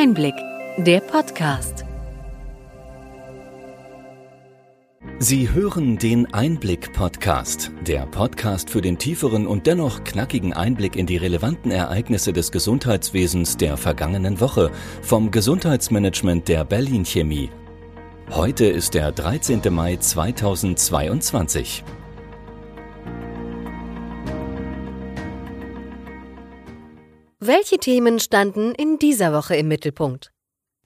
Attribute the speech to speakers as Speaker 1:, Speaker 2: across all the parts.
Speaker 1: Einblick, der Podcast.
Speaker 2: Sie hören den Einblick-Podcast, der Podcast für den tieferen und dennoch knackigen Einblick in die relevanten Ereignisse des Gesundheitswesens der vergangenen Woche vom Gesundheitsmanagement der Berlin Chemie. Heute ist der 13. Mai 2022.
Speaker 1: Welche Themen standen in dieser Woche im Mittelpunkt?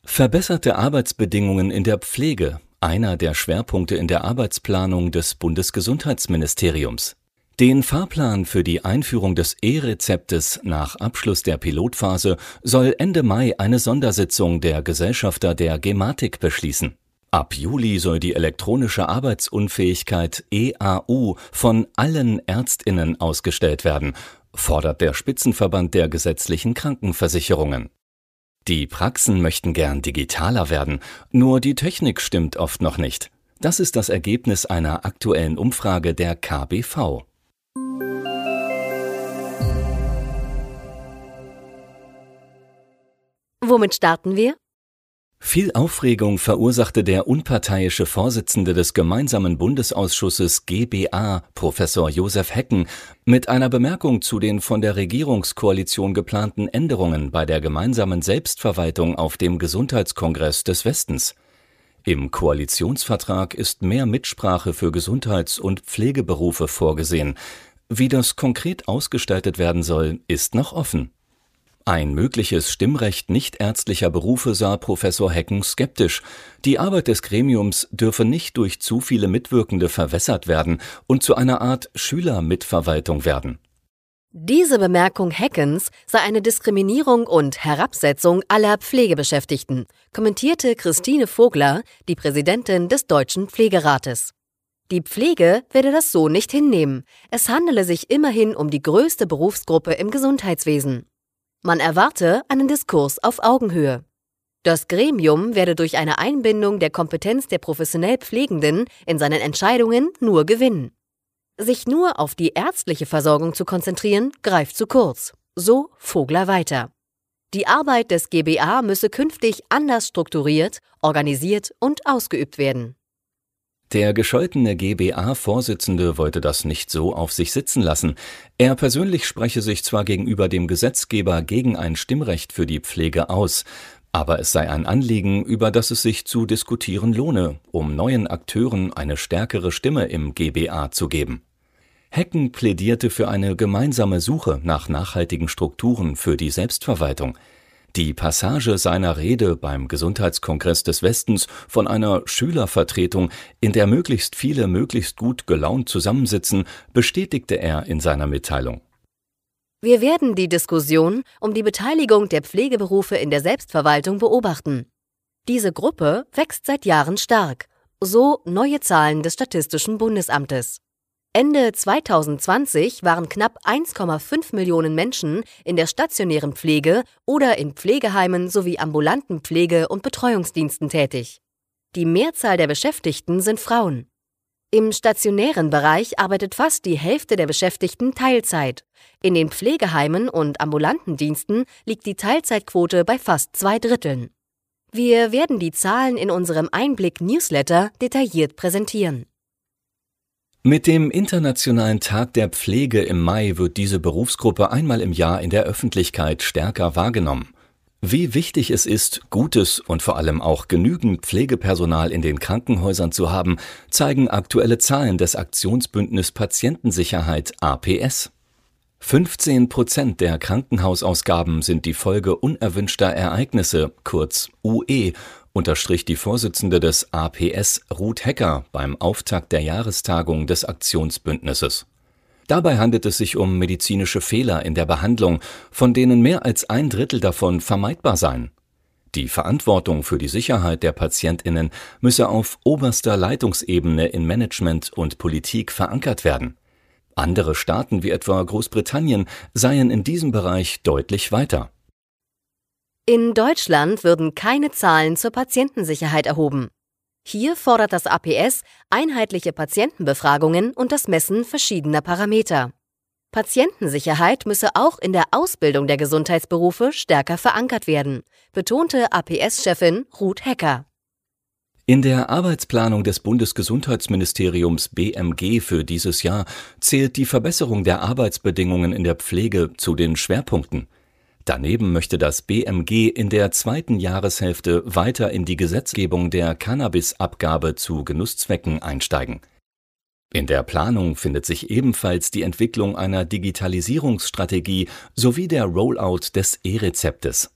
Speaker 2: Verbesserte Arbeitsbedingungen in der Pflege, einer der Schwerpunkte in der Arbeitsplanung des Bundesgesundheitsministeriums. Den Fahrplan für die Einführung des E-Rezeptes nach Abschluss der Pilotphase soll Ende Mai eine Sondersitzung der Gesellschafter der Gematik beschließen. Ab Juli soll die elektronische Arbeitsunfähigkeit EAU von allen Ärztinnen ausgestellt werden fordert der Spitzenverband der gesetzlichen Krankenversicherungen. Die Praxen möchten gern digitaler werden, nur die Technik stimmt oft noch nicht. Das ist das Ergebnis einer aktuellen Umfrage der KBV.
Speaker 1: Womit starten wir?
Speaker 2: Viel Aufregung verursachte der unparteiische Vorsitzende des gemeinsamen Bundesausschusses GBA, Professor Josef Hecken, mit einer Bemerkung zu den von der Regierungskoalition geplanten Änderungen bei der gemeinsamen Selbstverwaltung auf dem Gesundheitskongress des Westens. Im Koalitionsvertrag ist mehr Mitsprache für Gesundheits- und Pflegeberufe vorgesehen. Wie das konkret ausgestaltet werden soll, ist noch offen. Ein mögliches Stimmrecht nichtärztlicher Berufe sah Professor Hecken skeptisch. Die Arbeit des Gremiums dürfe nicht durch zu viele Mitwirkende verwässert werden und zu einer Art Schülermitverwaltung werden.
Speaker 1: Diese Bemerkung Heckens sei eine Diskriminierung und Herabsetzung aller Pflegebeschäftigten, kommentierte Christine Vogler, die Präsidentin des Deutschen Pflegerates. Die Pflege werde das so nicht hinnehmen. Es handele sich immerhin um die größte Berufsgruppe im Gesundheitswesen. Man erwarte einen Diskurs auf Augenhöhe. Das Gremium werde durch eine Einbindung der Kompetenz der professionell Pflegenden in seinen Entscheidungen nur gewinnen. Sich nur auf die ärztliche Versorgung zu konzentrieren, greift zu kurz. So Vogler weiter. Die Arbeit des GBA müsse künftig anders strukturiert, organisiert und ausgeübt werden.
Speaker 2: Der gescholtene GBA-Vorsitzende wollte das nicht so auf sich sitzen lassen. Er persönlich spreche sich zwar gegenüber dem Gesetzgeber gegen ein Stimmrecht für die Pflege aus, aber es sei ein Anliegen, über das es sich zu diskutieren lohne, um neuen Akteuren eine stärkere Stimme im GBA zu geben. Hecken plädierte für eine gemeinsame Suche nach nachhaltigen Strukturen für die Selbstverwaltung – die Passage seiner Rede beim Gesundheitskongress des Westens von einer Schülervertretung, in der möglichst viele möglichst gut gelaunt zusammensitzen, bestätigte er in seiner Mitteilung.
Speaker 1: Wir werden die Diskussion um die Beteiligung der Pflegeberufe in der Selbstverwaltung beobachten. Diese Gruppe wächst seit Jahren stark, so neue Zahlen des Statistischen Bundesamtes. Ende 2020 waren knapp 1,5 Millionen Menschen in der stationären Pflege oder in Pflegeheimen sowie ambulanten Pflege- und Betreuungsdiensten tätig. Die Mehrzahl der Beschäftigten sind Frauen. Im stationären Bereich arbeitet fast die Hälfte der Beschäftigten Teilzeit. In den Pflegeheimen und ambulanten Diensten liegt die Teilzeitquote bei fast zwei Dritteln. Wir werden die Zahlen in unserem Einblick-Newsletter detailliert präsentieren.
Speaker 2: Mit dem Internationalen Tag der Pflege im Mai wird diese Berufsgruppe einmal im Jahr in der Öffentlichkeit stärker wahrgenommen. Wie wichtig es ist, gutes und vor allem auch genügend Pflegepersonal in den Krankenhäusern zu haben, zeigen aktuelle Zahlen des Aktionsbündnis Patientensicherheit APS. 15 Prozent der Krankenhausausgaben sind die Folge unerwünschter Ereignisse, kurz UE, unterstrich die Vorsitzende des APS Ruth Hecker beim Auftakt der Jahrestagung des Aktionsbündnisses. Dabei handelt es sich um medizinische Fehler in der Behandlung, von denen mehr als ein Drittel davon vermeidbar seien. Die Verantwortung für die Sicherheit der Patientinnen müsse auf oberster Leitungsebene in Management und Politik verankert werden. Andere Staaten wie etwa Großbritannien seien in diesem Bereich deutlich weiter.
Speaker 1: In Deutschland würden keine Zahlen zur Patientensicherheit erhoben. Hier fordert das APS einheitliche Patientenbefragungen und das Messen verschiedener Parameter. Patientensicherheit müsse auch in der Ausbildung der Gesundheitsberufe stärker verankert werden, betonte APS-Chefin Ruth Hecker.
Speaker 2: In der Arbeitsplanung des Bundesgesundheitsministeriums BMG für dieses Jahr zählt die Verbesserung der Arbeitsbedingungen in der Pflege zu den Schwerpunkten. Daneben möchte das BMG in der zweiten Jahreshälfte weiter in die Gesetzgebung der Cannabisabgabe zu Genusszwecken einsteigen. In der Planung findet sich ebenfalls die Entwicklung einer Digitalisierungsstrategie sowie der Rollout des E-Rezeptes.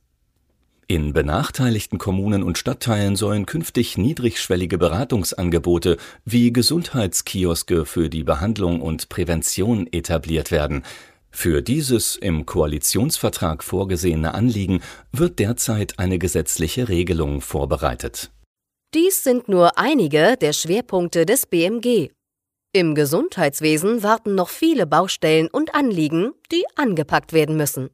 Speaker 2: In benachteiligten Kommunen und Stadtteilen sollen künftig niedrigschwellige Beratungsangebote wie Gesundheitskioske für die Behandlung und Prävention etabliert werden. Für dieses im Koalitionsvertrag vorgesehene Anliegen wird derzeit eine gesetzliche Regelung vorbereitet.
Speaker 1: Dies sind nur einige der Schwerpunkte des BMG. Im Gesundheitswesen warten noch viele Baustellen und Anliegen, die angepackt werden müssen.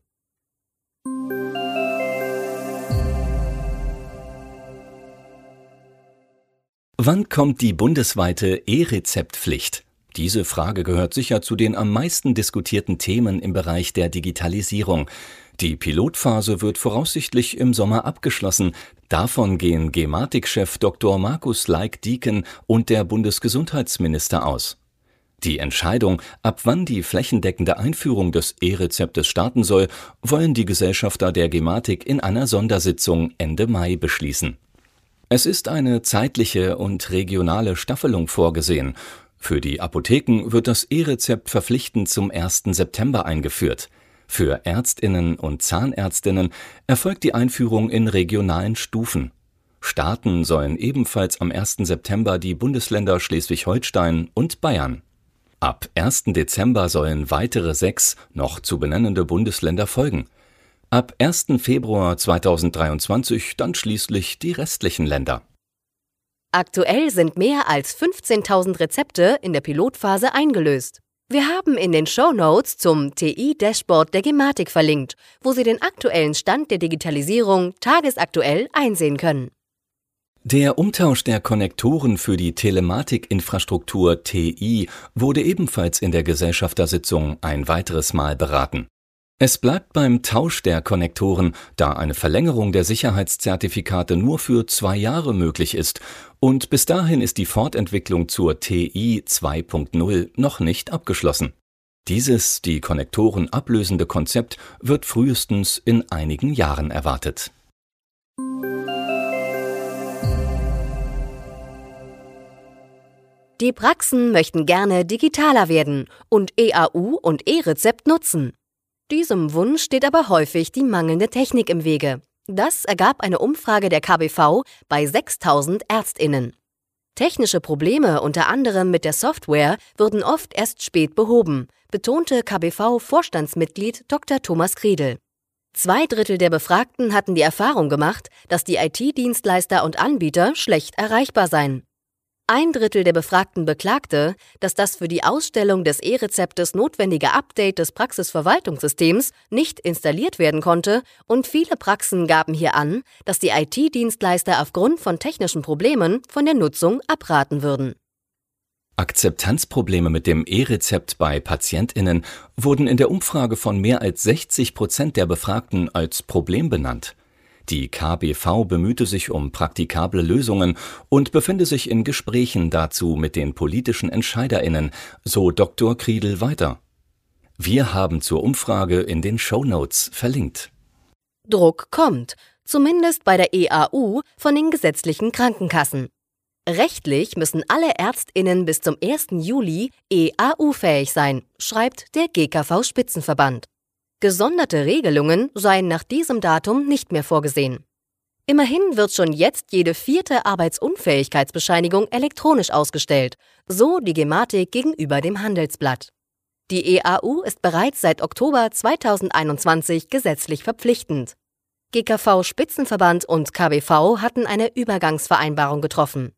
Speaker 2: Wann kommt die bundesweite E-Rezeptpflicht? Diese Frage gehört sicher zu den am meisten diskutierten Themen im Bereich der Digitalisierung. Die Pilotphase wird voraussichtlich im Sommer abgeschlossen. Davon gehen Gematik-Chef Dr. Markus Leik-Dieken und der Bundesgesundheitsminister aus. Die Entscheidung, ab wann die flächendeckende Einführung des E-Rezeptes starten soll, wollen die Gesellschafter der Gematik in einer Sondersitzung Ende Mai beschließen. Es ist eine zeitliche und regionale Staffelung vorgesehen. Für die Apotheken wird das E-Rezept verpflichtend zum 1. September eingeführt. Für Ärztinnen und Zahnärztinnen erfolgt die Einführung in regionalen Stufen. Starten sollen ebenfalls am 1. September die Bundesländer Schleswig-Holstein und Bayern. Ab 1. Dezember sollen weitere sechs noch zu benennende Bundesländer folgen. Ab 1. Februar 2023 dann schließlich die restlichen Länder.
Speaker 1: Aktuell sind mehr als 15.000 Rezepte in der Pilotphase eingelöst. Wir haben in den Show Notes zum TI-Dashboard der Gematik verlinkt, wo Sie den aktuellen Stand der Digitalisierung tagesaktuell einsehen können.
Speaker 2: Der Umtausch der Konnektoren für die Telematikinfrastruktur TI wurde ebenfalls in der Gesellschaftersitzung ein weiteres Mal beraten. Es bleibt beim Tausch der Konnektoren, da eine Verlängerung der Sicherheitszertifikate nur für zwei Jahre möglich ist und bis dahin ist die Fortentwicklung zur TI 2.0 noch nicht abgeschlossen. Dieses die Konnektoren ablösende Konzept wird frühestens in einigen Jahren erwartet.
Speaker 1: Die Praxen möchten gerne digitaler werden und EAU und E-Rezept nutzen. Diesem Wunsch steht aber häufig die mangelnde Technik im Wege. Das ergab eine Umfrage der KBV bei 6000 Ärztinnen. Technische Probleme unter anderem mit der Software würden oft erst spät behoben, betonte KBV-Vorstandsmitglied Dr. Thomas Kriedel. Zwei Drittel der Befragten hatten die Erfahrung gemacht, dass die IT-Dienstleister und Anbieter schlecht erreichbar seien. Ein Drittel der Befragten beklagte, dass das für die Ausstellung des E-Rezeptes notwendige Update des Praxisverwaltungssystems nicht installiert werden konnte und viele Praxen gaben hier an, dass die IT-Dienstleister aufgrund von technischen Problemen von der Nutzung abraten würden.
Speaker 2: Akzeptanzprobleme mit dem E-Rezept bei Patientinnen wurden in der Umfrage von mehr als 60 Prozent der Befragten als Problem benannt. Die KBV bemühte sich um praktikable Lösungen und befinde sich in Gesprächen dazu mit den politischen EntscheiderInnen, so Dr. Kriedel weiter. Wir haben zur Umfrage in den Shownotes verlinkt.
Speaker 1: Druck kommt, zumindest bei der EAU von den gesetzlichen Krankenkassen. Rechtlich müssen alle Ärztinnen bis zum 1. Juli EAU-fähig sein, schreibt der GKV Spitzenverband. Gesonderte Regelungen seien nach diesem Datum nicht mehr vorgesehen. Immerhin wird schon jetzt jede vierte Arbeitsunfähigkeitsbescheinigung elektronisch ausgestellt, so die Gematik gegenüber dem Handelsblatt. Die EAU ist bereits seit Oktober 2021 gesetzlich verpflichtend. GKV Spitzenverband und KBV hatten eine Übergangsvereinbarung getroffen.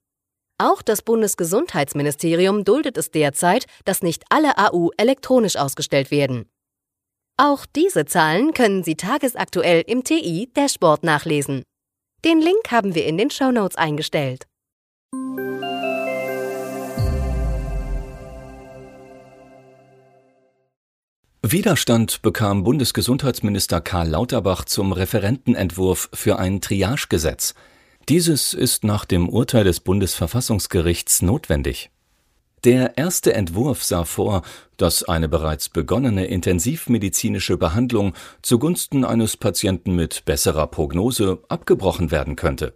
Speaker 1: Auch das Bundesgesundheitsministerium duldet es derzeit, dass nicht alle AU elektronisch ausgestellt werden. Auch diese Zahlen können Sie tagesaktuell im TI Dashboard nachlesen. Den Link haben wir in den Show Notes eingestellt.
Speaker 2: Widerstand bekam Bundesgesundheitsminister Karl Lauterbach zum Referentenentwurf für ein Triagegesetz. Dieses ist nach dem Urteil des Bundesverfassungsgerichts notwendig. Der erste Entwurf sah vor, dass eine bereits begonnene intensivmedizinische Behandlung zugunsten eines Patienten mit besserer Prognose abgebrochen werden könnte.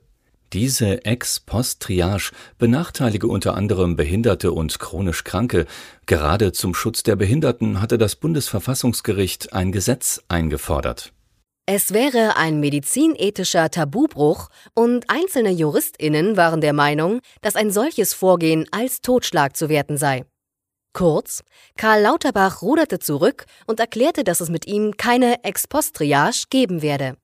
Speaker 2: Diese Ex-Post-Triage benachteilige unter anderem Behinderte und chronisch Kranke. Gerade zum Schutz der Behinderten hatte das Bundesverfassungsgericht ein Gesetz eingefordert.
Speaker 1: Es wäre ein medizinethischer Tabubruch und einzelne Juristinnen waren der Meinung, dass ein solches Vorgehen als Totschlag zu werten sei. Kurz, Karl Lauterbach ruderte zurück und erklärte, dass es mit ihm keine Ex-Post-Triage geben werde.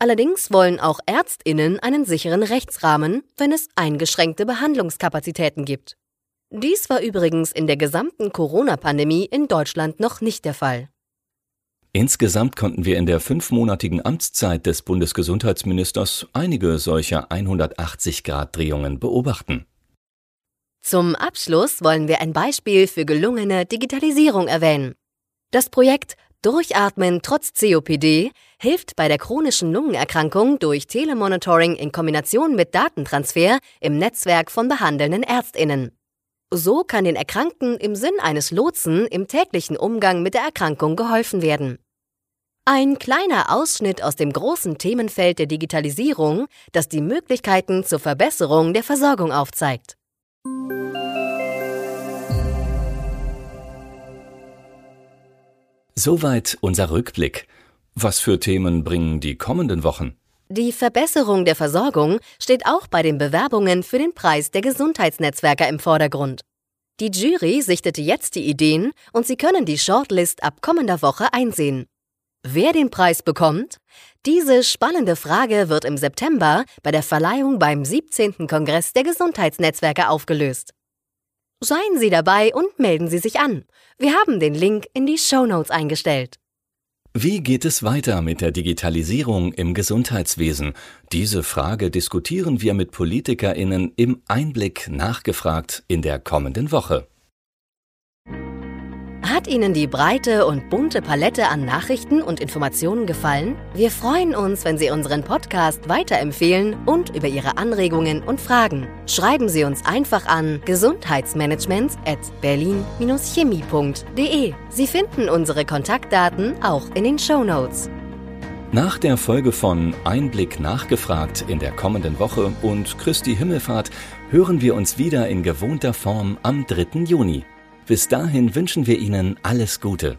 Speaker 1: Allerdings wollen auch Ärztinnen einen sicheren Rechtsrahmen, wenn es eingeschränkte Behandlungskapazitäten gibt. Dies war übrigens in der gesamten Corona-Pandemie in Deutschland noch nicht der Fall.
Speaker 2: Insgesamt konnten wir in der fünfmonatigen Amtszeit des Bundesgesundheitsministers einige solcher 180-Grad-Drehungen beobachten.
Speaker 1: Zum Abschluss wollen wir ein Beispiel für gelungene Digitalisierung erwähnen. Das Projekt Durchatmen trotz COPD hilft bei der chronischen Lungenerkrankung durch Telemonitoring in Kombination mit Datentransfer im Netzwerk von behandelnden Ärztinnen. So kann den Erkrankten im Sinn eines Lotsen im täglichen Umgang mit der Erkrankung geholfen werden. Ein kleiner Ausschnitt aus dem großen Themenfeld der Digitalisierung, das die Möglichkeiten zur Verbesserung der Versorgung aufzeigt.
Speaker 2: Soweit unser Rückblick. Was für Themen bringen die kommenden Wochen?
Speaker 1: Die Verbesserung der Versorgung steht auch bei den Bewerbungen für den Preis der Gesundheitsnetzwerker im Vordergrund. Die Jury sichtete jetzt die Ideen und Sie können die Shortlist ab kommender Woche einsehen. Wer den Preis bekommt? Diese spannende Frage wird im September bei der Verleihung beim 17. Kongress der Gesundheitsnetzwerke aufgelöst. Seien Sie dabei und melden Sie sich an. Wir haben den Link in die Show Notes eingestellt.
Speaker 2: Wie geht es weiter mit der Digitalisierung im Gesundheitswesen? Diese Frage diskutieren wir mit Politikerinnen im Einblick nachgefragt in der kommenden Woche.
Speaker 1: Hat Ihnen die breite und bunte Palette an Nachrichten und Informationen gefallen? Wir freuen uns, wenn Sie unseren Podcast weiterempfehlen und über Ihre Anregungen und Fragen. Schreiben Sie uns einfach an gesundheitsmanagement at berlin-chemie.de. Sie finden unsere Kontaktdaten auch in den Show Notes.
Speaker 2: Nach der Folge von Einblick nachgefragt in der kommenden Woche und Christi Himmelfahrt hören wir uns wieder in gewohnter Form am 3. Juni. Bis dahin wünschen wir Ihnen alles Gute.